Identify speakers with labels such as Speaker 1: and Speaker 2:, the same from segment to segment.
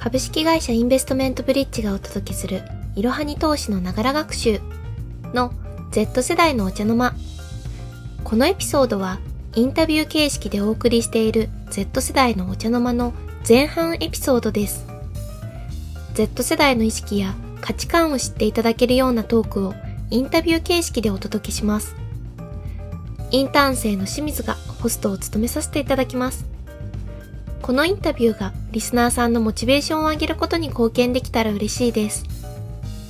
Speaker 1: 株式会社インベストメントブリッジがお届けするいろはに投資のながら学習の Z 世代のお茶の間。このエピソードはインタビュー形式でお送りしている Z 世代のお茶の間の前半エピソードです。Z 世代の意識や価値観を知っていただけるようなトークをインタビュー形式でお届けします。インターン生の清水がホストを務めさせていただきます。このインタビューがリスナーさんのモチベーションを上げることに貢献できたら嬉しいです。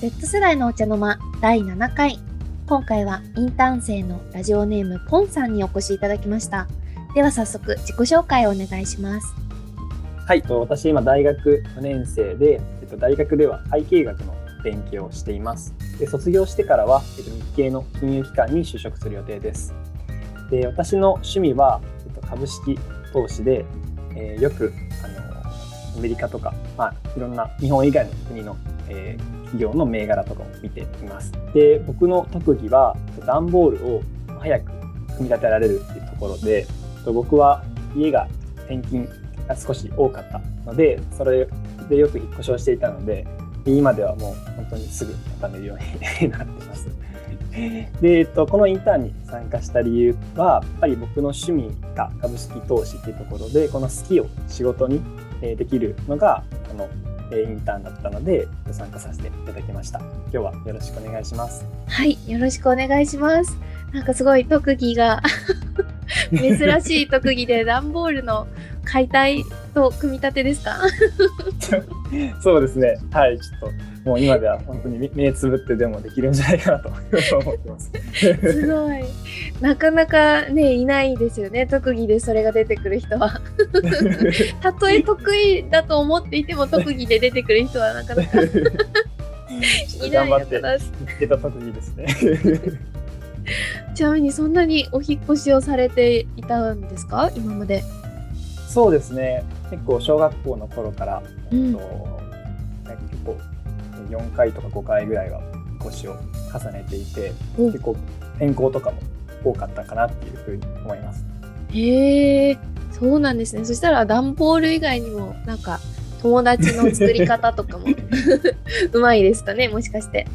Speaker 1: Z 世代のお茶の間第7回。今回はインターン生のラジオネームポンさんにお越しいただきました。では早速自己紹介をお願いします。
Speaker 2: はい、私今大学4年生で、えっと、大学では会計学の勉強をしています。で卒業してからは、えっと、日系の金融機関に就職する予定です。で私の趣味は、えっと、株式投資で、えー、よくあのアメリカとか、まあ、いろんな日本以外の国の、えー、企業の銘柄とかを見ています。で、僕の特技は段ボールを早く組み立てられるっていうところで、僕は家が転勤が少し多かったので、それでよく引っ越しをしていたので、今ではもう本当にすぐ畳めるようになって。で、えっと、このインターンに参加した理由は、やっぱり僕の趣味が株式投資っていうところで、この好きを仕事にできるのが、このインターンだったので参加させていただきました。今日はよろしくお願いします。
Speaker 1: はいよろしくお願いします。なんかすごい特技が 珍しい特技で段ボールの解体と組み立てですか？
Speaker 2: そうですねはいちょっともう今では本当に目つぶってでもできるんじゃないかなと思ってます。
Speaker 1: すごい。なかなかね、いないですよね。特技でそれが出てくる人は。たとえ得意だと思っていても特技で出てくる人はなかなか
Speaker 2: いない。見た特技ですね。
Speaker 1: ちなみにそんなにお引越しをされていたんですか？今まで。
Speaker 2: そうですね。結構小学校の頃から、うん、結構4回とか5回ぐらいは腰を重ねていて、うん、結構転校とかも多かったかなっていうふうに思います。
Speaker 1: へえ。そうなんですね。そしたら段ボール以外にもなんか友達の作り方とかも うまいですかね？もしかして。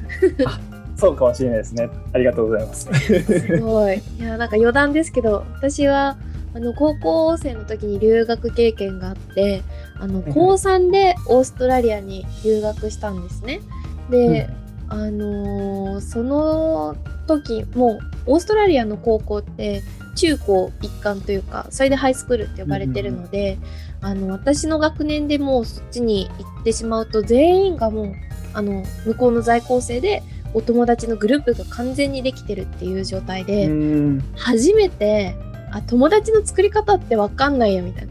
Speaker 2: そうかもしれないですね。ありがとうございます。
Speaker 1: すごい。いやなんか余談ですけど私はあの高校生の時に留学経験があってあの高3でオーストラリアに留学したんですね。で、うん、あのー、その時もうオーストラリアの高校って中高一貫というかそれでハイスクールって呼ばれてるので、うん、あの私の学年でもうそっちに行ってしまうと全員がもうあの向こうの在校生でお友達のグループが完全にできてるっていう状態で、初めてあ友達の作り方って分かんないやみたい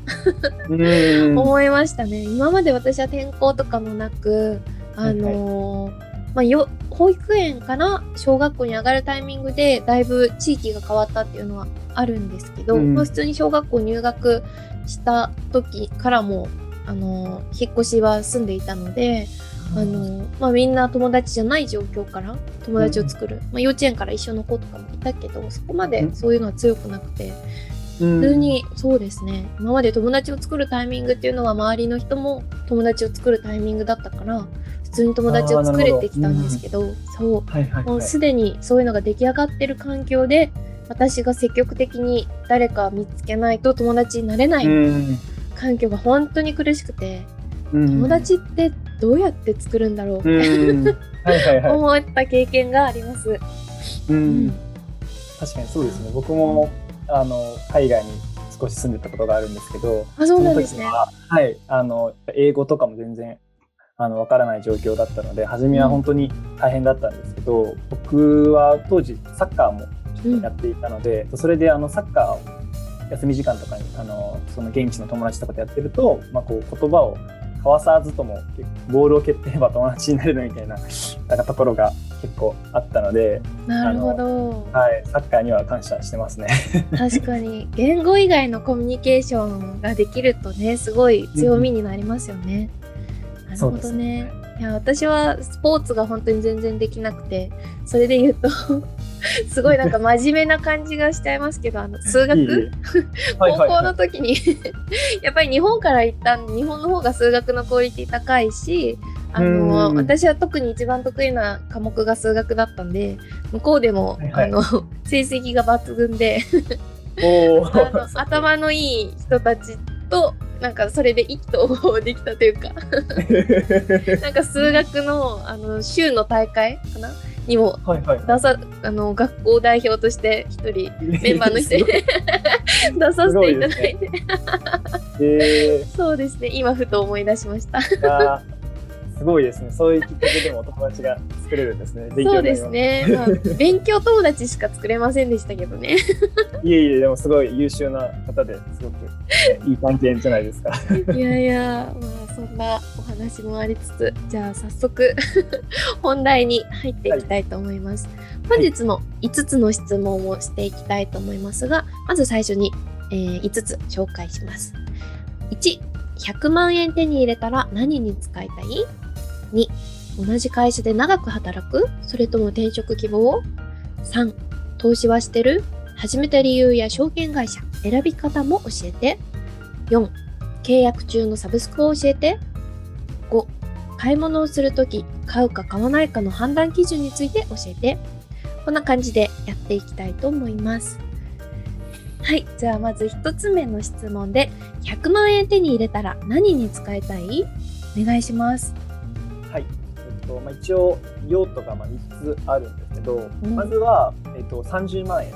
Speaker 1: な。思いましたね。今まで私は転校とかもなくあのーはいはい、ま保育園から小学校に上がるタイミングでだいぶ地域が変わったっていうのはあるんですけど、うん、まあ、普通に小学校入学した時からもあのー、引っ越しは住んでいたのであの、まあ、みんな友達じゃない状況から友達を作る、うん、まあ、幼稚園から一緒の子とかもいたけどそこまでそういうのは強くなくて、うん、普通にそうですね。今まで友達を作るタイミングっていうのは周りの人も友達を作るタイミングだったから普通に友達を作れてきたんですけど、うん、そう、はいはいはい、もうすでにそういうのが出来上がってる環境で私が積極的に誰か見つけないと友達になれない環境が本当に苦しくて、友達ってどうやって作るんだろう。って思った経験があります。
Speaker 2: うん、確かにそうですね。僕もあの海外に少し住んでたことがあるんですけど
Speaker 1: あそうなんですね。
Speaker 2: はい。あの英語とかも全然あの分からない状況だったので初めは本当に大変だったんですけど、うん、僕は当時サッカーもちょっとやっていたので、うん、それであのサッカーを休み時間とかにあのその現地の友達とかとやってると、まあ、こう言葉を交わさずともボールを蹴ってれば友達になれるみたいな なんかところが結構あったので
Speaker 1: なるほど。
Speaker 2: はい、サッカーには感謝してますね。
Speaker 1: 確かに。言語以外のコミュニケーションができるとねすごい強みになりますよね。うん、なるほどね。いや私はスポーツが本当に全然できなくてそれで言うと すごいなんか真面目な感じがしちゃいますけどあの 数学？高校
Speaker 2: はい
Speaker 1: の時に やっぱり日本から行ったんで日本の方が数学のクオリティ高いしあの
Speaker 2: うん。
Speaker 1: 私は特に一番得意な科目が数学だったんで向こうでも、
Speaker 2: はいはい。
Speaker 1: あの成績が抜群であの頭のいい人たちとなんかそれで意気投合できたというか。なんか数学のあの州の大会かな？にも
Speaker 2: はいはい。
Speaker 1: 出さあの学校代表として一人メンバーの一人で 出させていただいて、
Speaker 2: え
Speaker 1: そうですね。今ふと思い出しました
Speaker 2: すごいですね。そういうきっかけでもお友達が作れるんですね。勉強
Speaker 1: そうで
Speaker 2: す
Speaker 1: ね、まあ、勉強友達しか作れませんでしたけどね。
Speaker 2: いえいえ、でもすごい優秀な方ですごく、ねいい関係じゃないですか。
Speaker 1: いやいやまあそんなお話もありつつじゃあ早速本題に入っていきたいと思います、本日も5つの質問をしていきたいと思いますがまず最初に、えー5つ紹介します。1100万円手に入れたら何に使いたい？2同じ会社で長く働く？それとも転職希望？3投資はしてる？始めた理由や証券会社選び方も教えて。4契約中のサブスクを教えて。5買い物をするとき買うか買わないかの判断基準について教えて。こんな感じでやっていきたいと思います。はいじゃあまず1つ目の質問で100万円手に入れたら何に使いたい？お願いします。
Speaker 2: とまあ、一応用途がまあ3つあるんですけど、
Speaker 1: うん
Speaker 2: まずは、えっと、30万円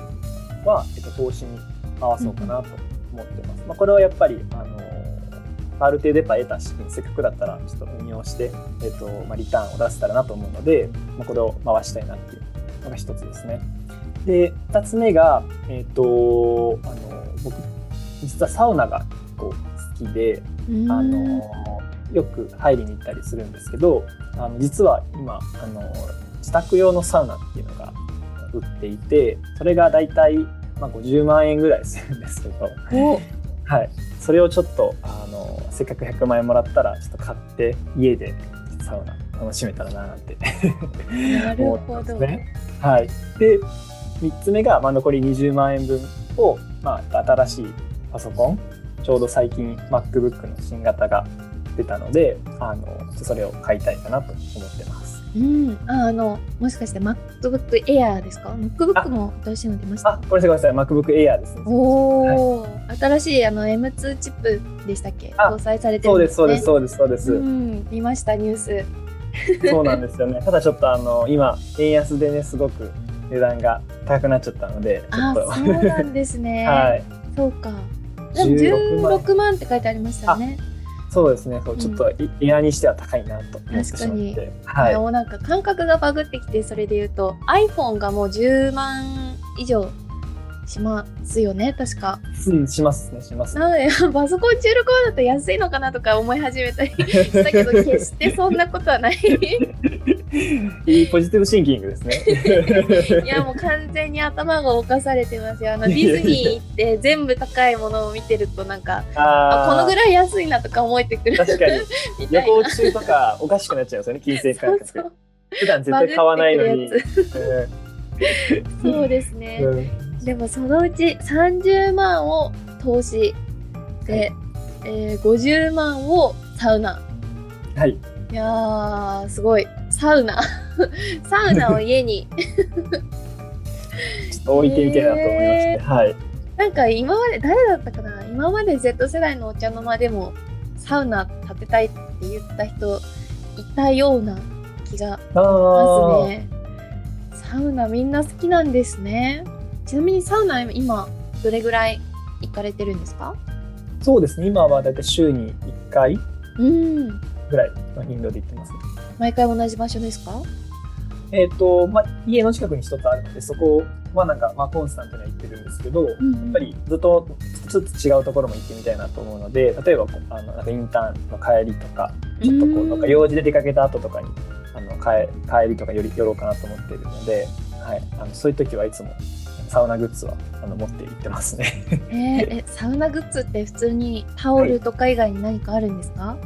Speaker 2: は、えっと、投資に回そうかなと思ってます。まあ、これはやっぱりあのある程度やっぱ得た資金せっかくだったらちょっと運用して、えっとまあ、リターンを出せたらなと思うので、まあ、これを回したいなっていうのが一つですね。で2つ目が、えっとあの僕実はサウナが結構好きで、あのよく入りに行ったりするんですけどあの実は今あの自宅用のサウナっていうのが売っていてそれがだいたい、まあ、50万円ぐらいするんですけど、
Speaker 1: お。
Speaker 2: はい、それをちょっとあのせっかく100万円もらったらちょっと買って家でサウナ楽しめたらななんて思ってますね。はい、で3つ目が、まあ、残り20万円分を、まあ、新しいパソコンちょうど最近 MacBook の新型が出たのであのそれを買いたいかなと思ってます。
Speaker 1: うん、ああのもしかして MacBook Air ですか ?MacBook も新しいの出ました？
Speaker 2: あ、ごめんなさい、MacBook Air ですね。
Speaker 1: おお、新しいあの M2 チップでしたっけ？
Speaker 2: あ
Speaker 1: 搭載されて
Speaker 2: そうで、
Speaker 1: るんですすね。
Speaker 2: そうです、そうです、そうです。
Speaker 1: うん、見ましたニュース。
Speaker 2: そうなんですよね。ただちょっとあの今円安でねすごく値段が高くなっちゃったので、
Speaker 1: あそうなんですね。
Speaker 2: はい、
Speaker 1: そうか。でも
Speaker 2: 16万
Speaker 1: 16万って書いてありましたよね。
Speaker 2: そうですね。そうちょっといエアにしては高いなと思ってしまっ
Speaker 1: 確かに
Speaker 2: て、はい。
Speaker 1: もうなんか感覚がバグってきてそれで言うと iPhone がもう10万以上しますよね確か。
Speaker 2: うん、しますね、しますね。
Speaker 1: なので パソコン16万だと安いのかなとか思い始めたりしたけど 決してそんなことはない。
Speaker 2: いいポジティブシンキングですね。
Speaker 1: いやもう完全に頭が犯されてますよ。あのディズニー行って全部高いものを見てるとなんかあ
Speaker 2: あ
Speaker 1: このぐらい安いなとか思えてくる
Speaker 2: 確かに。旅行中とかおかしくなっちゃいますよね、金銭感覚。
Speaker 1: そうそう
Speaker 2: 普段絶対買わないのに。
Speaker 1: そうですね。
Speaker 2: うんうん
Speaker 1: でもそのうち30万を投資で、えー50万をサウナ。
Speaker 2: はい。
Speaker 1: いやーすごいサウナ サウナを家に
Speaker 2: ちょっと置いてみたいなと思いまして、
Speaker 1: へ
Speaker 2: はい。
Speaker 1: なんか今まで誰だったかな今まで Z 世代のお茶の間でもサウナ建てたいって言った人いたような気が
Speaker 2: あ
Speaker 1: し
Speaker 2: あ
Speaker 1: ますね。サウナみんな好きなんですね。ちなみにサウナ今どれぐらい行かれてるんですか？
Speaker 2: そうですね。今はだいたい週に1回
Speaker 1: うん。
Speaker 2: ぐらいの頻度で行ってますね。
Speaker 1: 毎回同じ場所ですか？
Speaker 2: えっ、と、まあ、家の近くに一つあるので、そこはなんか、まあ、コンスタントには行ってるんですけど、や
Speaker 1: ん
Speaker 2: っぱりずっとちょっと違うところも行ってみたいなと思うので、例えばあのなんかインターンの帰りとか、ちょっとこ
Speaker 1: う
Speaker 2: うんなんか用事で出かけた後とかにあの帰帰りとかより寄ろうかなと思っているので、はい、あのそういう時はいつもサウナグッズはあの持って行ってますね。
Speaker 1: えーえ、サウナグッズって普通にタオルとか以外に何かあるんですか、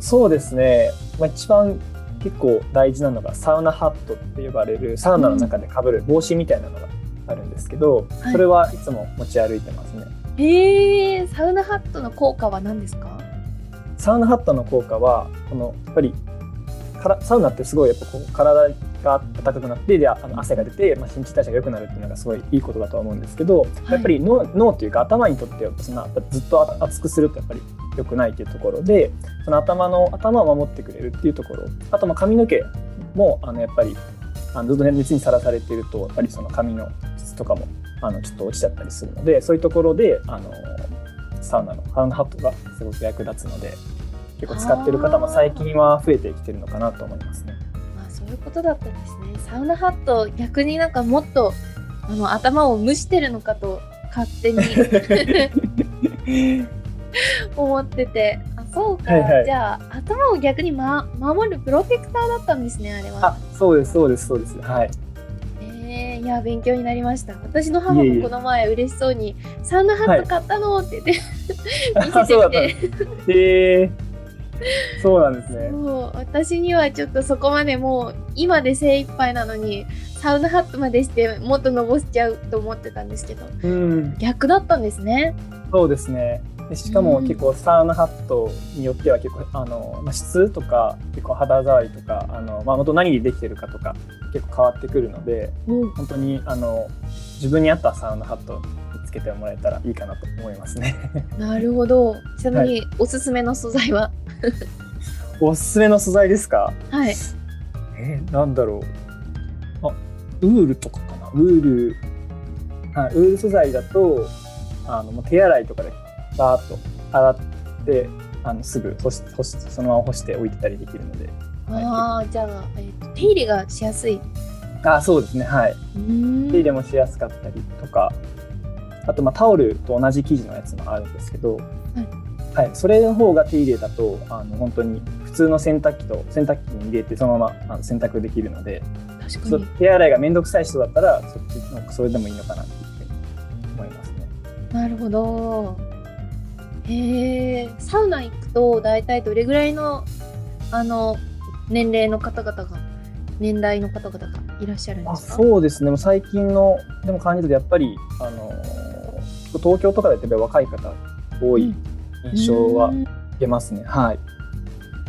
Speaker 2: そうですね、まあ、一番結構大事なのがサウナハットって呼ばれるサウナの中でかぶる帽子みたいなのがあるんですけど、
Speaker 1: うん。
Speaker 2: それはいつも持ち歩いてますね。
Speaker 1: へえサウナハットの効果は何ですか？
Speaker 2: サウナハットの効果はこのやっぱりからサウナってすごいやっぱこう体が暖かくなってであの汗が出て、まあ、新陳代謝が良くなるっていうのがすごいいいことだとは思うんですけど、
Speaker 1: い
Speaker 2: やっぱり脳脳というか頭にとってはそんなずっと熱くするとやっぱり良くないっていうところでその頭の頭を守ってくれるっていうところあとまあ髪の毛もあのやっぱりあのずっと熱にさらされているとやっぱりその髪の質とかもあのちょっと落ちちゃったりするのでそういうところであのサウナのサウナハットがすごく役立つので結構使ってる方も最近は増えてきてるのかなと思いますね。
Speaker 1: いうことだったんですね。サウナハット逆になんかもっとあの頭を蒸してるのかと勝手に 思ってて。あそうか、
Speaker 2: はいはい。
Speaker 1: じゃあ頭を逆に、ま、守るプロテクターだったんですねあれは。
Speaker 2: あそうですそうですそうです。はい。
Speaker 1: えー、いや勉強になりました。私の母もこの前嬉しそうに「サウナハット買ったの?」って言って、見
Speaker 2: あ
Speaker 1: せ
Speaker 2: そうだ
Speaker 1: てきて
Speaker 2: え そうなんですね。
Speaker 1: そう私にはちょっとそこまでもう今で精一杯なのにサウナハットまでしてもっとのぼしちゃうと思ってたんですけど
Speaker 2: うん、
Speaker 1: 逆だったんですね。
Speaker 2: そうですね。でしかも
Speaker 1: うん
Speaker 2: 結構サウナハットによっては結構あの、まあ、質とか結構肌触りとかあの、まあ、元何でできてるかとか結構変わってくるので
Speaker 1: うん、
Speaker 2: 本当にあの自分に合ったサウナハットつけてもらえたらいいかなと思いますね。
Speaker 1: なるほど。ちなみにおすすめの素材は、
Speaker 2: おすすめの素材ですか？
Speaker 1: はい。
Speaker 2: えーなんだろう。あウールとかかな？ウール。はいウール素材だとあのもう手洗いとかでバーッと洗ってあのすぐ干し干しそのまま干して置いてたりできるので。
Speaker 1: ああ、じゃあ、えーと手入れがしやすい。
Speaker 2: あそうですね。はい。手入れもしやすかったりとかあとまあタオルと同じ生地のやつもあるんですけど、はいそれの方が手入れだとあの本当に普通の洗濯機と洗濯機に入れてそのままあの洗濯できるのでそ
Speaker 1: 確かに。
Speaker 2: 手洗いがめんどくさい人だったらそっちのそれでもいいのかなって思いますね。
Speaker 1: なるほど。へえ、サウナ行くと大体どれぐらいのあの年齢の方々が年代の方々がいらっしゃるんで
Speaker 2: あ
Speaker 1: すか？
Speaker 2: そうですね最近のでも感じるとやっぱりあのー東京とかでやっぱり若い方多い印象は
Speaker 1: うん
Speaker 2: 受けますね。はい。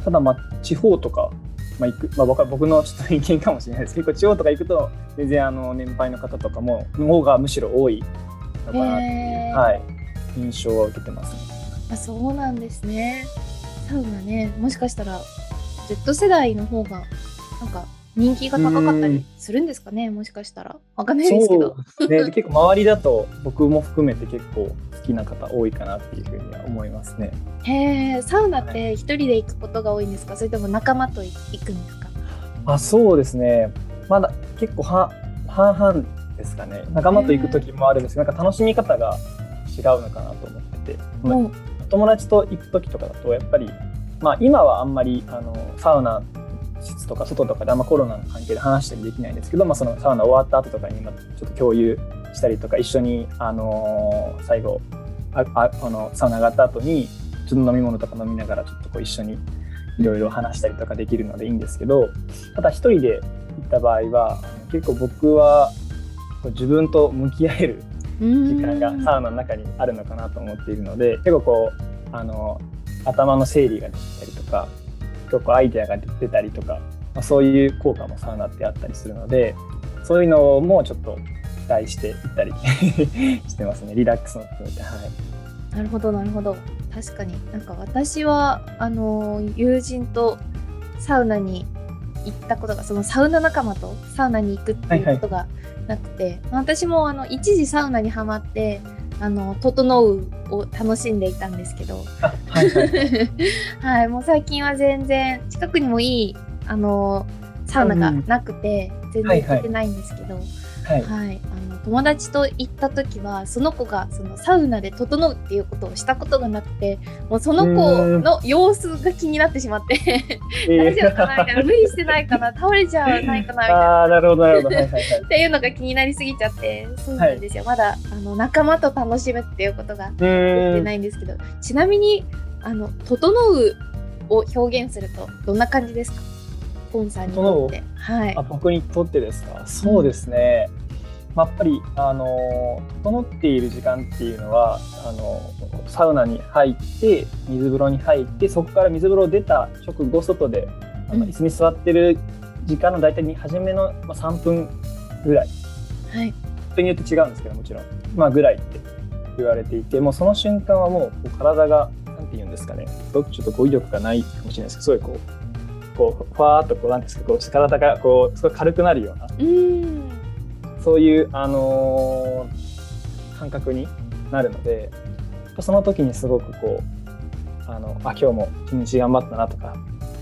Speaker 2: ただまあ地方とか、まあ行くまあ、僕のちょっと意見かもしれないですけど結構地方とか行くと全然あの年配の方とかもの方がむしろ多いのかなっていう、はい、印象は受けてますね。
Speaker 1: あそうなんですね。サウナね、もしかしたら Z 世代の方がなんか人気が高かったりするんですかね。もしかしたらわかんないですけど。
Speaker 2: ね、で結構周りだと僕も含めて結構好きな方多いかなっていうふうには思いますね。
Speaker 1: へえ、サウナって一人で行くことが多いんですか？それとも仲間と行くんですか？
Speaker 2: あそうですねまだ結構は半々ですかね仲間と行く時もあるんですけどなんか楽しみ方が違うのかなと思ってて、
Speaker 1: う
Speaker 2: 友達と行く時とかだとやっぱり、まあ、今はあんまりあのサウナ室とか外とかであんまコロナの関係で話したりできないんですけど、まあ、そのサウナ終わった後とかにまあちょっと共有したりとか一緒に、あの最後あああのサウナ上がった後にちょっと飲み物とか飲みながらちょっとこう一緒にいろいろ話したりとかできるのでいいんですけどただ一人で行った場合は結構僕は自分と向き合える時間がサウナの中にあるのかなと思っているので結構こうあの頭の整理ができたりとか結構アイデアが出たりとか、まあ、そういう効果もサウナってあったりするのでそういうのもちょっと期待していったり してますね。リラックスも含めてはい。
Speaker 1: なるほどなるほど。確かに。なんか私はあの友人とサウナに行ったことがそのサウナ仲間とサウナに行くっていうことがなくて、私もあの一時サウナにはまってあの「整う」を楽しんでいたんですけど。
Speaker 2: あはいはい。
Speaker 1: はいもう最近は全然近くにもいいあのサウナがなくて、全然行けてないんですけど、
Speaker 2: はい。
Speaker 1: はい、あの友達と行った時はその子がそのサウナで整うっていうことをしたことがなくてもうその子の様子が気になってしまって大丈夫かなみたいな無理してないかな倒れちゃわないかなみたいな。
Speaker 2: ああなるほどなるほど。はいはいはい。
Speaker 1: っていうのが気になりすぎちゃってそうなんですよ、まだあの仲間と楽しむっていうことが
Speaker 2: う
Speaker 1: できてないんですけどちなみにあの「整う」を表現するとどんな感じですか？ポンさんにとって。はい。
Speaker 2: あ。僕にとってですか？そうですね、まあ、やっぱりあの整っている時間っていうのはあのサウナに入って水風呂に入ってそこから水風呂出た直後外で
Speaker 1: うん
Speaker 2: 椅子に座ってる時間の大体に初めのまあ3分ぐらい
Speaker 1: はい。
Speaker 2: 人によって違うんですけどもちろんまあぐらいって言われていてもうその瞬間はもう体がなんて言うんですかねちょっと語彙力がないかもしれないですけどすごいこうこうふわーっとこうなんですかこう体がこうすごい軽くなるような
Speaker 1: うーん。
Speaker 2: そういう、あのー感覚になるのでその時にすごくこうあのあ今日も一日頑張ったなとか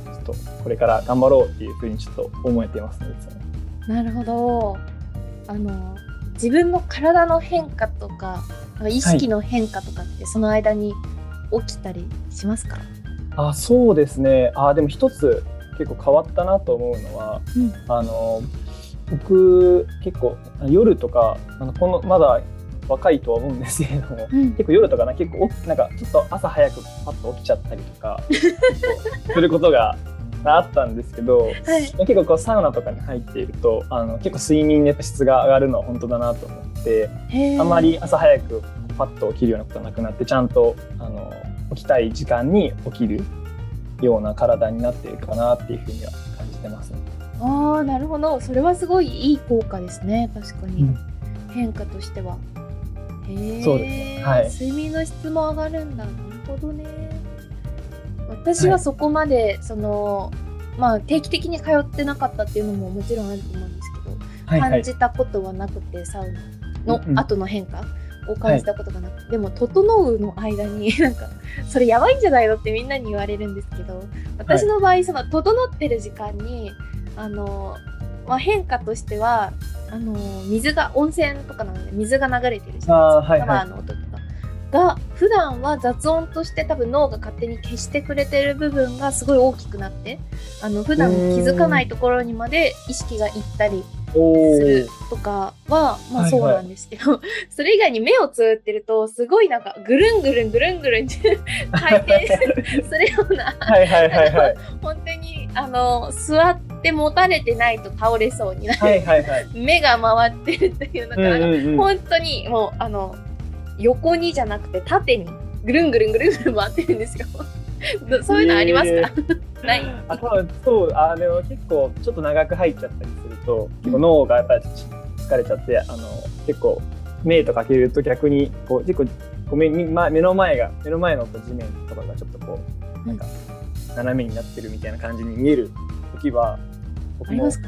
Speaker 2: ちょっとこれから頑張ろうっていうふうにちょっと思えていますね。
Speaker 1: なるほど。あの自分の体の変化とか意識の変化とかってその間に起きたりしますか？
Speaker 2: あそうですねあでも一つ結構変わったなと思うのは
Speaker 1: うん。
Speaker 2: あの僕結構夜とかあのこのまだ若いとは思うんですけれども
Speaker 1: うん。
Speaker 2: 結構夜とかな結構なんかちょっと朝早くパッと起きちゃったりとか することがあったんですけど
Speaker 1: はい。
Speaker 2: 結構こうサウナとかに入っているとあの結構睡眠のやっぱ質が上がるのは本当だなと思ってあんまり朝早くパッと起きるようなことはなくなってちゃんとあの起きたい時間に起きるような体になっているかなっていうふうには感じてますね。
Speaker 1: ああなるほど。それはすごいいい効果ですね。確かに、
Speaker 2: うん。
Speaker 1: 変化としては。へえ
Speaker 2: そうです。ねはい。
Speaker 1: 睡眠の質も上がるんだ。なるほどね。私はそこまで、そのまあ定期的に通ってなかったっていうのももちろんあると思うんですけど、
Speaker 2: はいはい。
Speaker 1: 感じたことはなくてサウナの後の変化を感じたことがなくて、でも「整う」の間に なんかそれやばいんじゃないのってみんなに言われるんですけど私の場合その整ってる時間にあの、まあ、変化としてはあの水が温泉とかなので水が流れてるじゃないですか、
Speaker 2: はいはい
Speaker 1: ーの音とか。が普段は雑音として多分脳が勝手に消してくれてる部分がすごい大きくなってあの普段気づかないところにまで意識がいったり
Speaker 2: お
Speaker 1: する
Speaker 2: ー
Speaker 1: とかはまあ
Speaker 2: はいはい
Speaker 1: そうなんですけど、それ以外に目をつぶってるとすごいなんかぐるんぐるんぐるんぐるんって回転する。ような
Speaker 2: はいはいはいはい。
Speaker 1: 本当にあの座って持たれてないと倒れそうになる、
Speaker 2: はいはいはい。
Speaker 1: 目が回ってるというのかな、
Speaker 2: うんうんうん。
Speaker 1: 本当にもうあの横にじゃなくて縦にぐるんぐるんぐるんぐるん回ってるんですよ。どそういうのありますか、ない。
Speaker 2: あ多分そうあでも結構ちょっと長く入っちゃったりすると結構脳がやっぱり疲れちゃってあの結構目とかけると逆にこう結構こう目にま目の前が目の前のこう地面とかがちょっとこうなんか斜めになってるみたいな感じに見える時は
Speaker 1: あ
Speaker 2: 僕も
Speaker 1: りますか？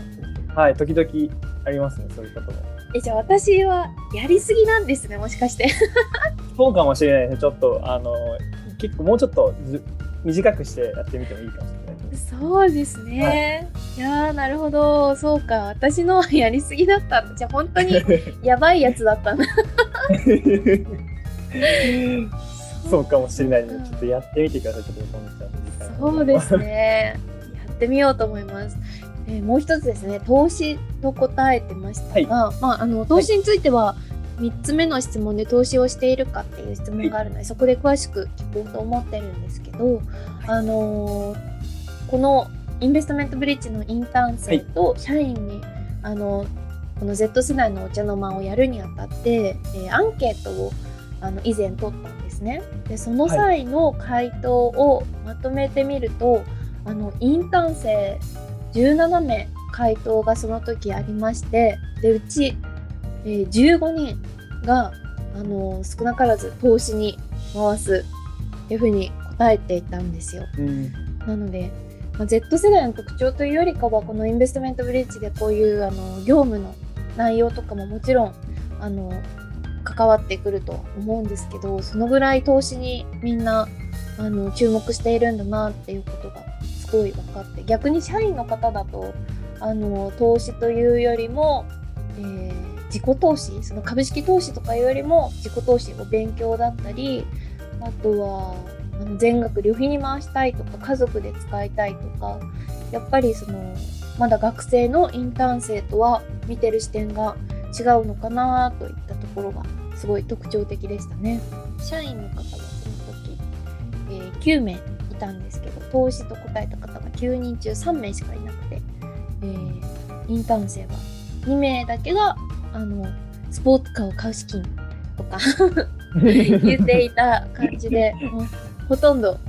Speaker 2: はい時々ありますねそういうことも。
Speaker 1: えじゃあ私はやりすぎなんですねもしかして。
Speaker 2: そうかもしれないですねちょっとあの結構もうちょっとず短くしてやってみてもいいかもしれない
Speaker 1: そうですね。い、やーなるほどそうか私のは やりすぎだったじゃあ本当に やばいやつだったな。
Speaker 2: そうかもしれないね。ちょっとやってみてください。ちょっとちゃん
Speaker 1: そうです。ね。やってみようと思います。えーもう一つですね、投資と答えてましたが、まあ、あの投資については3つ目の質問で投資をしているかっていう質問があるので、そこで詳しく聞こうと思ってるんですけど、あのーこのインベストメントブリッジのインターン生と社員に、あのこの Z 世代のお茶の間をやるにあたって、えーアンケートをあの以前取ったんですね。でその際の回答をまとめてみると、あのインターン生17名回答がその時ありましてでうち、えー15人があの少なからず投資に回すっていうふうに答えていたんですよ。
Speaker 2: うん。
Speaker 1: なので、まあ、Z 世代の特徴というよりかはこのインベストメントブリッジでこういうあの業務の内容とかももちろんあの関わってくると思うんですけどそのぐらい投資にみんなあの注目しているんだなっていうことがすごい分かって逆に社員の方だとあの投資というよりも、えー自己投資その株式投資とかよりも自己投資お勉強だったりあとはあの全額旅費に回したいとか家族で使いたいとかやっぱりそのまだ学生のインターン生とは見てる視点が違うのかなといったところがすごい特徴的でしたね。社員の方はその時、えー9名いたんですけど投資と答えた方が9人中3名しかいなくてえーインターン生が2名だけがあのスポーツカーを買う資金とか 言っていた感じでほとんど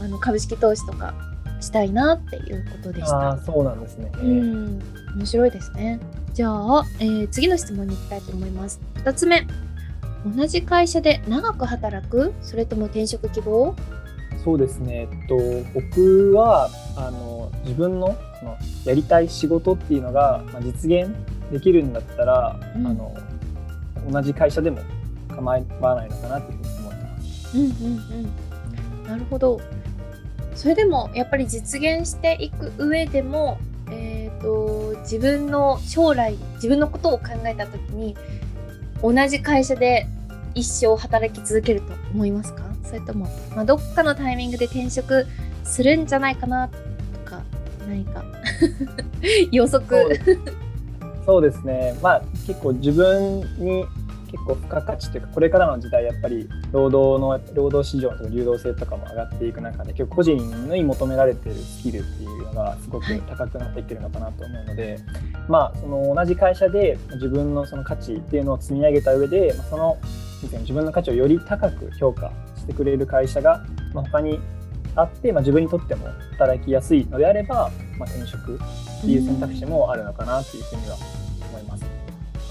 Speaker 1: あの株式投資とかしたいなっていうことでした。
Speaker 2: ああ、そうなんですね。
Speaker 1: うん、面白いですね。じゃあ、えー次の質問に行きたいと思います。2つ目。同じ会社で長く働く？それとも転職希望？
Speaker 2: そうですね、えっと、僕はあの自分のそのやりたい仕事っていうのが、まあ、実現できるんだったら、
Speaker 1: うん
Speaker 2: あの同じ会社でも構わないのかなっていうふうに思ってます。
Speaker 1: うんうんうん。なるほど。それでもやっぱり実現していく上でも、えー、と自分の将来自分のことを考えた時に同じ会社で一生働き続けると思いますか？それとも、まあ、どっかのタイミングで転職するんじゃないかなとか何か？予測。
Speaker 2: そうそうですね、まあ、結構自分に結構付加価値というかこれからの時代やっぱり労働の労働市場の流動性とかも上がっていく中で結構個人に求められているスキルっていうのがすごく高くなってきてるのかなと思うので、まあその同じ会社で自分のその価値っていうのを積み上げた上で、まあ、その自分の価値をより高く評価してくれる会社が、まあ、他にあって、まあ、自分にとっても働きやすいのであれば、まあ、転職っていう選択肢もあるのかなっていうふうには思います。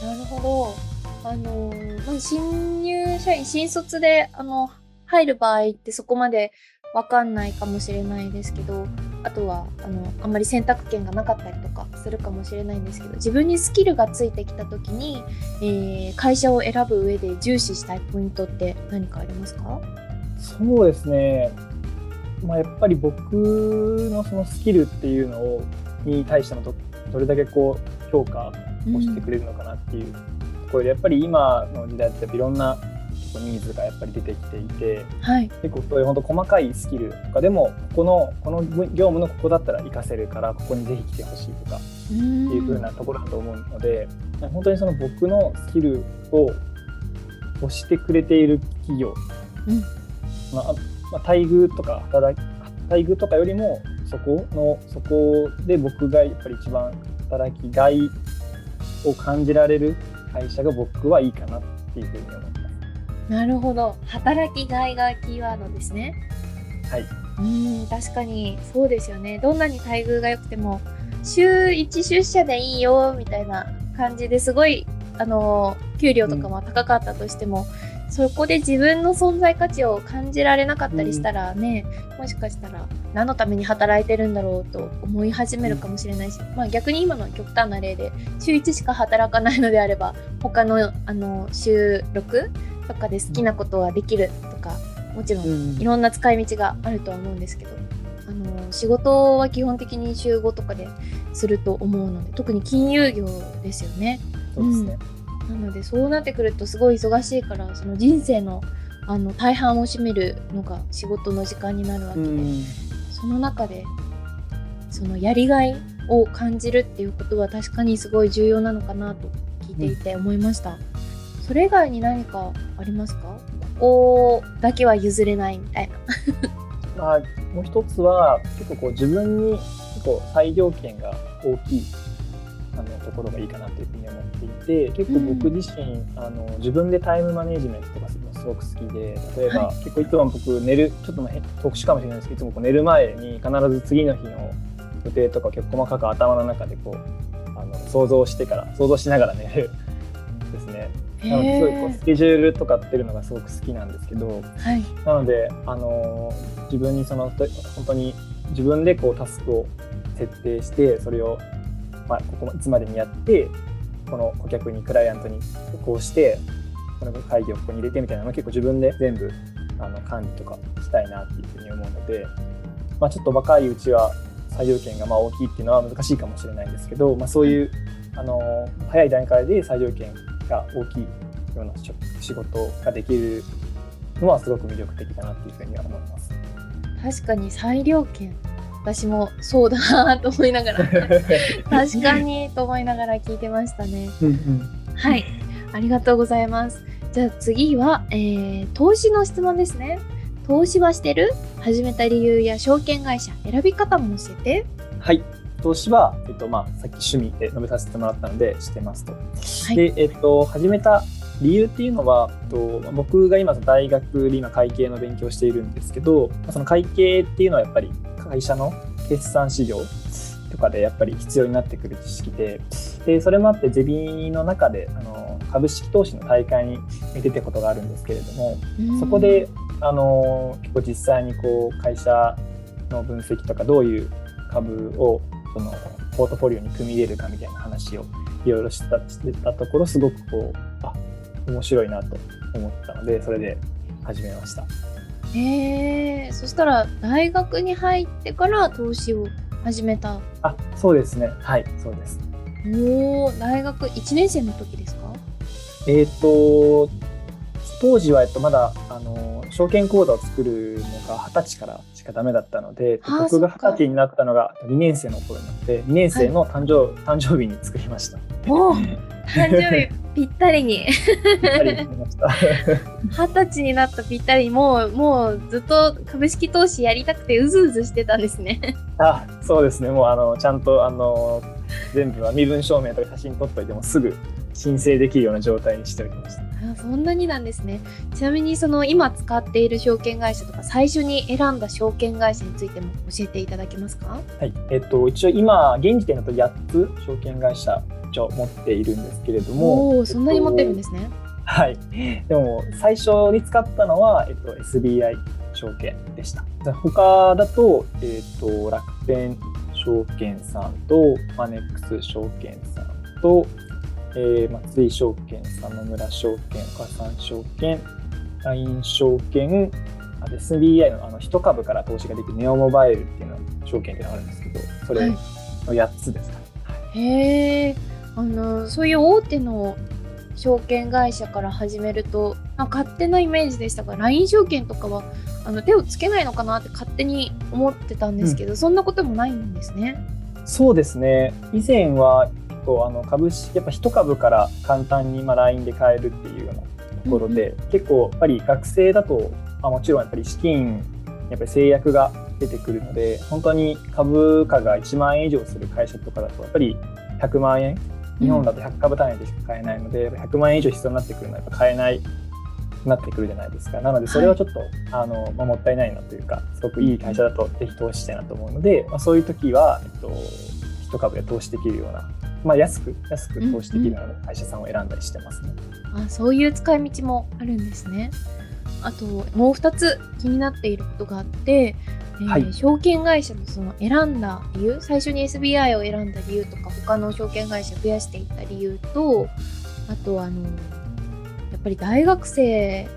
Speaker 1: なるほど。あのま、新入社員、新卒で、あの、入る場合ってそこまでわかんないかもしれないですけど、あとは、あの、あんまり選択権がなかったりとかするかもしれないんですけど、自分にスキルがついてきた時に、えー会社を選ぶ上で重視したいポイントって何かありますか？
Speaker 2: そうですね、まあ、やっぱり僕のそのスキルっていうのをに対してのどどれだけこう評価をしてくれるのかなっていう。ところで、やっぱり今の時代っていろんなニーズがやっぱり出てきていて
Speaker 1: はい。
Speaker 2: 結構そういう本当細かいスキルとかでもここのこの業務のここだったら活かせるからここにぜひ来てほしいとか
Speaker 1: って
Speaker 2: いう風なところだと思うので、本当にその僕のスキルを欲してくれている企業、
Speaker 1: うん。
Speaker 2: まあまあ、待遇とか働き待遇とかよりもそこのそこで僕がやっぱり一番働きがいを感じられる会社が僕はいいかなっていうふうに思います。
Speaker 1: なるほど。働きがいがキーワードですね。
Speaker 2: はい、
Speaker 1: うん、確かにそうですよね。どんなに待遇が良くても、週1出社でいいよみたいな感じですごい、あの、給料とかも高かったとしても、そこで自分の存在価値を感じられなかったりしたらね、もしかしたら何のために働いてるんだろうと思い始めるかもしれないし、まあ逆に今の極端な例で、週1しか働かないのであれば、他の、あの、週 6? とかで好きなことはできるとか、もちろんいろんな使い道があるとは思うんですけど、あの仕事は基本的に週5とかですると思うので特に金融業ですよね。
Speaker 2: そうですね、
Speaker 1: なのでそうなってくるとすごい忙しいからその人生のあの大半を占めるのが仕事の時間になるわけで、
Speaker 2: うん
Speaker 1: その中でそのやりがいを感じるっていうことは確かにすごい重要なのかなと聞いていて思いました、それ以外に何かありますか？ここだけは譲れないみたいな。
Speaker 2: まあ、もう一つは結構こう自分に結構裁量権が大きい。あのところがいいかなというふうに思っていて結構僕自身、あの自分でタイムマネジメントとかするのすごく好きで例えば、
Speaker 1: は
Speaker 2: 結構いつも僕寝るちょっと特殊かもしれないですけどいつもこう寝る前に必ず次の日の予定とかを結構細かく頭の中でこうあの想像してから想像しながら寝る。ですね。なのですごいこうスケジュールとかってるのがすごく好きなんですけど、
Speaker 1: はい。
Speaker 2: なので、あのー自分にそのと本当に自分でこうタスクを設定してそれを、まあ、ここいつまでにやってこの顧客にクライアントにこうしてこの会議をここに入れてみたいなのを結構自分で全部あの管理とかしたいなっていうふうに思うので、まあ、ちょっと若いうちは採用権がまあ大きいっていうのは難しいかもしれないんですけど、まあ、そういう、あの早い段階で採用権が大きいような仕仕事ができるのはすごく魅力的だなっていうふうには思います。
Speaker 1: 確かに裁量権私もそうだなと思いながら。確かにと思いながら聞いてましたね。はい。ありがとうございます。じゃあ次は、えー投資の質問ですね。投資はしてる？始めた理由や証券会社選び方も教えて。
Speaker 2: はい。投資は、えっとまあ、さっき趣味で述べさせてもらったのでしてますと。
Speaker 1: はい。
Speaker 2: で、えっと、始めた理由っていうのは、えっと、僕が今大学で今会計の勉強をしているんですけどその会計っていうのはやっぱり会社の決算資料とかでやっぱり必要になってくる知識ででそれもあってゼビの中であの株式投資の大会に出てことがあるんですけれどもそこであの結構実際にこう会社の分析とかどういう株をそのポートフォリオに組み入れるかみたいな話をいろいろしてたしてたところすごくこうあ面白いなと思ったのでそれで始めました。
Speaker 1: へえそしたら大学に入ってから投資を始めた？
Speaker 2: あそうですね。はいそうです。
Speaker 1: おお大学1年生の時ですか？
Speaker 2: えっ、と当時は、えっと、まだあの証券口座を作るのが二十歳からしかダメだったので僕が二十歳になったのが2年生の頃なので2年生の誕生,、誕生日に作りました。
Speaker 1: おお誕生日ぴったりに。二十歳になったぴったりにもうもうずっと株式投資やりたくてうずうずしてたんですね。
Speaker 2: あそうですね。もうあのちゃんとあの全部は身分証明とか写真撮っといてもすぐ申請できるような状態にしておきました。
Speaker 1: あそんなになんですね。ちなみにその今使っている証券会社とか最初に選んだ証券会社についても教えていただけますか？
Speaker 2: はい、えっと、一応今、現時点だと8つ証券会社一応持っているんですけれども。
Speaker 1: そんなに持ってるんですね、
Speaker 2: はい。でも、最初に使ったのは、えっと、SBI 証券でした。で他だと、えっと、楽天証券さんと、マネックス証券さんと、えー松井証券さん、野村証券、岡三証券、LINE 証券、あと SBI のあの1株から投資ができるネオモバイルっていうの証券っていうのがあるんですけど、それ
Speaker 1: はい
Speaker 2: の8つですかね。
Speaker 1: へえあのそういう大手の証券会社から始めるとあ勝手なイメージでしたが LINE 証券とかはあの手をつけないのかなって勝手に思ってたんですけど、そんなこともないんですね。
Speaker 2: そうですね。以前はあの株式やっぱ一株から簡単にまあ LINE で買えるっていうようなところで、結構やっぱり学生だとあもちろんやっぱり資金やっぱり制約が出てくるので、本当に株価が1万円以上する会社とかだとやっぱり100万円日本だと100株単位でしか買えないので、やっぱ100万円以上必要になってくるのはやっぱ買えないなってくるじゃないですか。なので、それはちょっと、あのまあ、もったいないなというか、すごくいい会社だとぜひ投資したいなと思うので、まあ、そういう時は、えっと、一株で投資できるような、まあ、安く、安く投資できるような会社さんを選んだりしてますね。
Speaker 1: あそういう使い道もあるんですね。あともう2つ気になっていることがあって、えー
Speaker 2: はい。
Speaker 1: 証券会社のその選んだ理由最初に SBI を選んだ理由とか他の証券会社を増やしていった理由とあとあのやっぱり大学生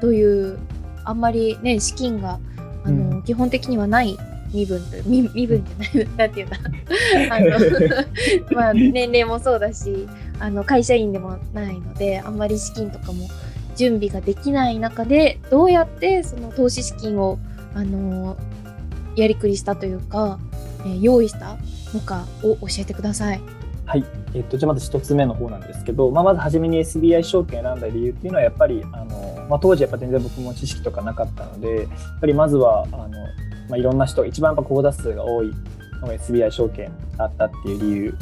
Speaker 1: というあんまりね資金があの、
Speaker 2: うん。
Speaker 1: 基本的にはない身分と身身分じゃないなんていうんだ。あの まあ年齢もそうだしあの会社員でもないのであんまり資金とかも準備ができない中でどうやってその投資資金をあのやりくりしたというか、えー用意したのかを教えてください。
Speaker 2: はい。えっと、じゃあまず一つ目の方なんですけど、まあ、まず初めに SBI 証券選んだ理由っていうのは、やっぱり、あの、まあ、当時やっぱ全然僕も知識とかなかったので、やっぱりまずは、あの、まあ、いろんな人一番やっぱ口座数が多いのが SBI 証券だったっていう理由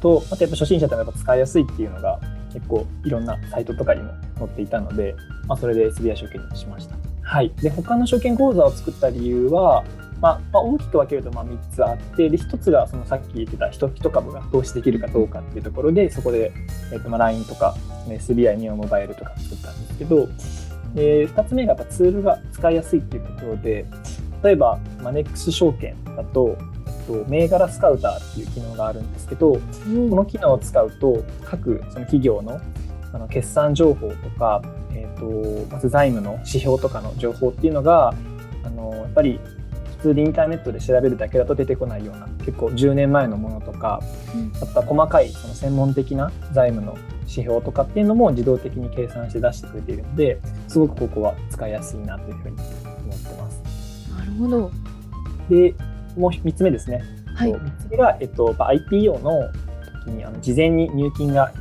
Speaker 2: と、あとやっぱ初心者でもやっぱ使いやすいっていうのが、結構いろんなサイトとかにも載っていたので、まあ、それで SBI 証券にしました。はい。で、他の証券口座を作った理由は、まあ、まあ、大きく分けるとまあ3つあって、で、1つがそのさっき言ってた一一株が投資できるかどうかっていうところで、そこで、えっとまあ LINE とか、ね SBI ニオモバイルとか作ったんですけど、で2つ目がやっぱツールが使いやすいっていうところで、例えば、マネックス証券だと、と、銘柄スカウターっていう機能があるんですけど、この機能を使うと、各その企業のあの決算情報とか、えっとまず財務の指標とかの情報っていうのが、あのやっぱり普通にインターネットで調べるだけだと出てこないような結構10年前のものとか
Speaker 1: うん
Speaker 2: あとは細かいその専門的な財務の指標とかっていうのも自動的に計算して出してくれているのですごくここは使いやすいなというふうに思ってます。
Speaker 1: なるほど。
Speaker 2: でもう3つ目ですね。
Speaker 1: はい。
Speaker 2: 3つ目が、えっと、まあ IPO の時にあの事前に入金が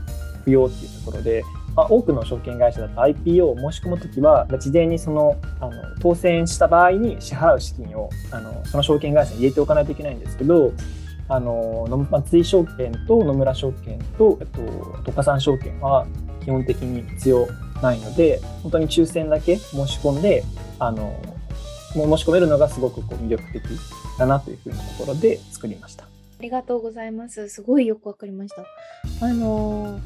Speaker 2: 不要っていうところで、まあ、多くの証券会社だと IPO を申し込むときは、まあ事前にそのあの当選した場合に支払う資金をあのその証券会社に入れておかないといけないんですけど、あの松井証券と野村証券と、えっと、特化産証券は基本的に必要ないので本当に抽選だけ申し込んであの申し込めるのがすごくこう魅力的だなというふうなところで作りました。あ
Speaker 1: りがとうございます。すごいよくわかりました。あの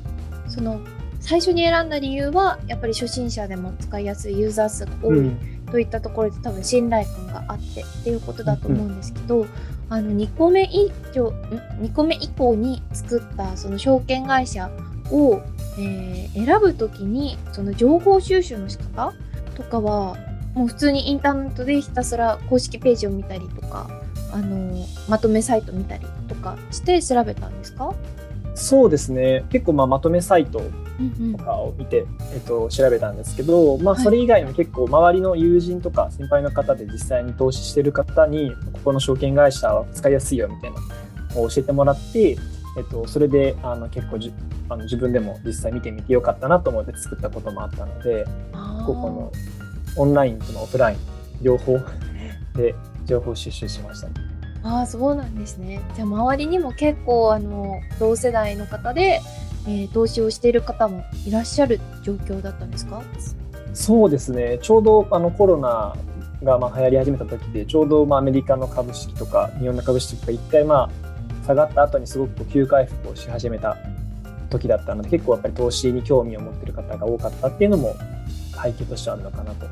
Speaker 1: その最初に選んだ理由はやっぱり初心者でも使いやすいユーザー数が多いといったところで、多分信頼感があってっていうことだと思うんですけど、うん、あの2個目以上2個目以降に作ったその証券会社を、えー、選ぶ時にその情報収集の仕方とかはもう普通にインターネットでひたすら公式ページを見たりとかあのまとめサイト見たりとかして調べたんですか？
Speaker 2: そうですね。結構まあまとめサイトとかを見て、うんうん、えっと、調べたんですけど、まあ、それ以外にも結構周りの友人とか先輩の方で実際に投資してる方にここの証券会社は使いやすいよみたいなのを教えてもらって、えっと、それであの結構じあの自分でも実際見てみてよかったなと思って作ったこともあったのでここのオンラインとのオフライン両方 で情報収集しましたね。
Speaker 1: ああそうなんですね。じゃあ周りにも結構あの同世代の方で、えー、投資をしている方もいらっしゃる状況だったんですか？
Speaker 2: そうですね。ちょうどあのコロナがまあ流行り始めた時でちょうどまあアメリカの株式とか日本の株式とか一回まあ下がった後にすごく急回復をし始めた時だったので結構やっぱり投資に興味を持ってる方が多かったっていうのも背景としてあるのかなと。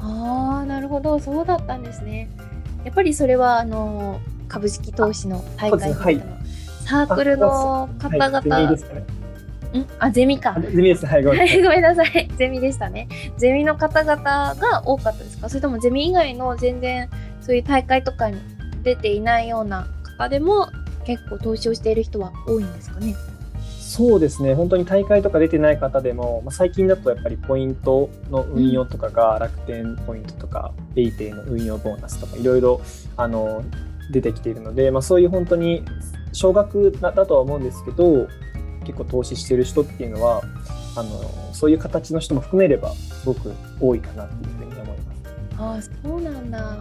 Speaker 1: ああなるほど。そうだったんですね。やっぱりそれはあの株式投資の大会の、はい、サークルの方々、はい、ん？あゼミか。
Speaker 2: ゼミです。はい、
Speaker 1: ごめんなさい。ゼミでしたね。ゼミの方々が多かったですか？それともゼミ以外の全然そういう大会とかに出ていないような方でも結構投資をしている人は多いんですかね？
Speaker 2: そうですね、本当に大会とか出てない方でも、まあ、最近だとやっぱりポイントの運用とかが、楽天ポイントとか、ペイペイの運用ボーナスとか、いろいろあの出てきているので、まあ、そういう本当に少額だとは思うんですけど、結構投資してる人っていうのは、あのそういう形の人も含めれば、すごく多いかなっていうふうに思い
Speaker 1: ます。あそうなんだ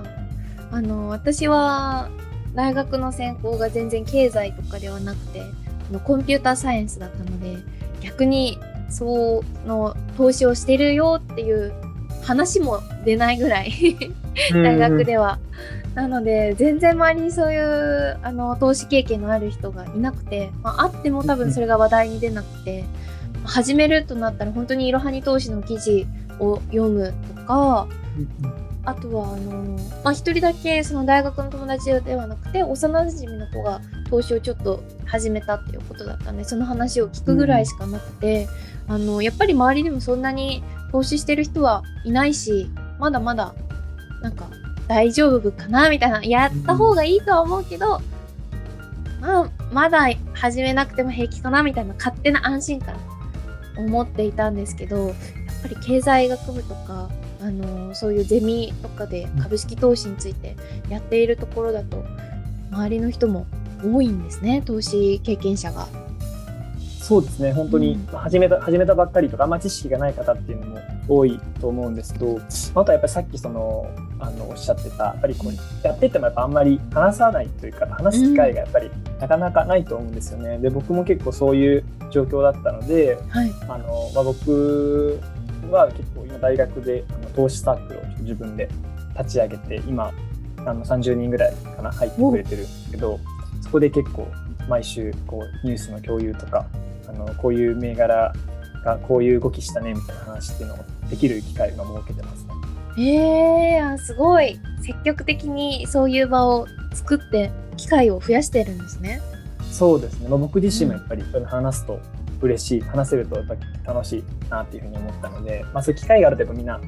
Speaker 1: あの私は大学の専攻が全然経済とかではなくてのコンピューターサイエンスだったので逆にその投資をしてるよっていう話も出ないぐらい 大学では。なので全然周りにそういうあの投資経験のある人がいなくて、まあ、あっても多分それが話題に出なくて始めるとなったら本当にいろはに投資の記事を読むとかあとはあのまあ、一人だけその大学の友達ではなくて幼馴染の子が投資をちょっと始めたっていうことだったんでその話を聞くぐらいしかなくて、うん、あのやっぱり周りでもそんなに投資してる人はいないしまだまだなんか大丈夫かな？みたいなやった方がいいとは思うけど、うん、まあまだ始めなくても平気かな？みたいな勝手な安心感思っていたんですけどやっぱり経済学部とかあのそういうゼミとかで株式投資についてやっているところだと周りの人も多いんですね投資経験者が。
Speaker 2: そうですね本当に始めた、うん、始めたばっかりとかあんま知識がない方っていうのも多いと思うんですけどあとはやっぱりさっきそのあのおっしゃってたやっぱりこうやっててもやっぱあんまり話さないというか話す機会がやっぱりなかなかないと思うんですよね。うん、で僕も結構そういう状況だったので、はい、あのまあ、僕は結構今大学であの投資サークルを自分で立ち上げて今あの30人ぐらいかな入ってくれてるんですけどそこで結構毎週こうニュースの共有とかあのこういう銘柄がこういう動きしたねみたいな話っていうのをできる機会が設けてますね。
Speaker 1: えー、すごい。積極的にそういう場を作って機会を増やしてるんですね。
Speaker 2: そうですね、まあ、僕自身もやっぱり話すと嬉しい話せるとやっぱ楽しいなっていうふうに思ったので、まあ、そういう機会があるとやっぱみんな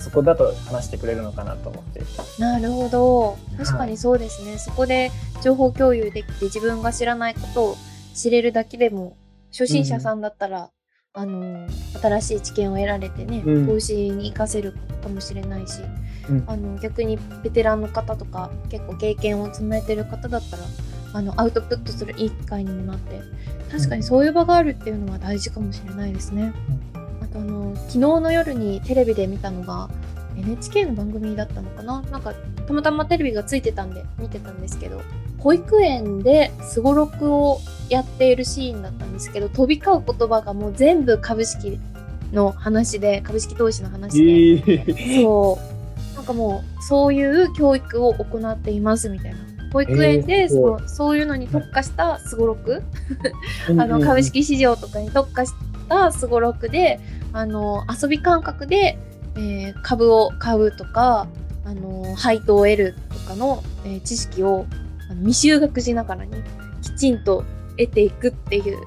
Speaker 2: そこだと話してくれるのかなと思って。
Speaker 1: なるほど。確かにそうですね、はい、そこで情報共有できて自分が知らないことを知れるだけでも初心者さんだったら、うん、あの新しい知見を得られてね、うん、投資に生かせるかもしれないし、うん、あの逆にベテランの方とか結構経験を積めてる方だったらあのアウトプットするいい機会にもなって確かにそういう場があるっていうのは大事かもしれないですね。あとあの昨日の夜にテレビで見たのが NHK の番組だったのかな？なんかたまたまテレビがついてたんで見てたんですけど保育園ですごろくをやっているシーンだったんですけど飛び交う言葉がもう全部株式の話で株式投資の話で、
Speaker 2: えー、
Speaker 1: そう。なんかもうそういう教育を行っていますみたいな。保育園でその、そういうのに特化したすごろく。あの株式市場とかに特化したすごろくであの遊び感覚で、えー、株を買うとかあの配当を得るとかの、えー、知識を未就学児ながらにきちんと得ていくっていう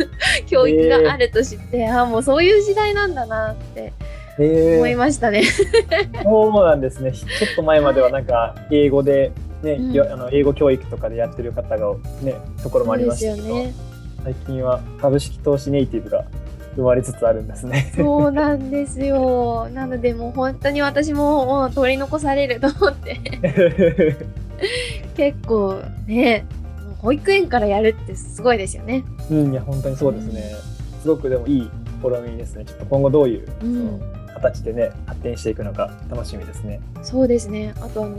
Speaker 1: 教育があると知って、えー、あもうそういう時代なんだなって思いましたね、
Speaker 2: えー、そうなんですね。ちょっと前まではなんか英語でね、うん、あの英語教育とかでやってる方がねところもありましたけど、ね、最近は株式投資ネイティブが生まれつつあるんですね。
Speaker 1: そうなんですよ。なのでもう本当に私ももう取り残されると思って 結構ね保育園からやるってすごいですよね。
Speaker 2: うん、いや本当にそうですね。うん、すごくでもいい試みですね。ちょっと今後どういう、うん、形でね発展していくのか楽しみですね。
Speaker 1: そうですね。あとあの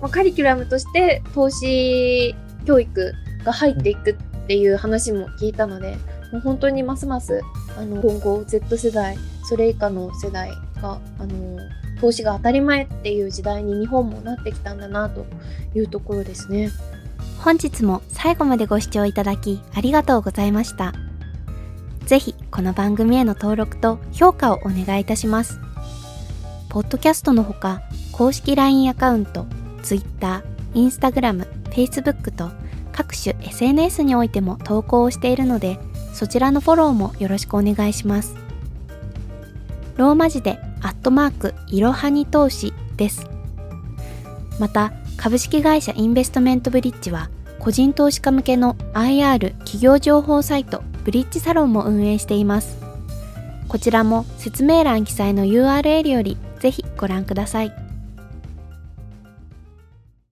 Speaker 1: まあ、カリキュラムとして投資教育が入っていくっていう話も聞いたので、もう本当にますますあの今後 Z 世代それ以下の世代があの投資が当たり前っていう時代に日本もなってきたんだなというところですね。
Speaker 3: 本日も最後までご視聴いただきありがとうございました。ぜひこの番組への登録と評価をお願いいたします。ポッドキャストのほか公式 LINE アカウント、Twitter、Instagram、Facebook と各種 SNS においても投稿をしているのでそちらのフォローもよろしくお願いします。ローマ字でアットマークいろはに投資です。また、株式会社インベストメントブリッジは、個人投資家向けの IR 企業情報サイトブリッジサロンも運営しています。こちらも説明欄記載の URL よりぜひご覧ください。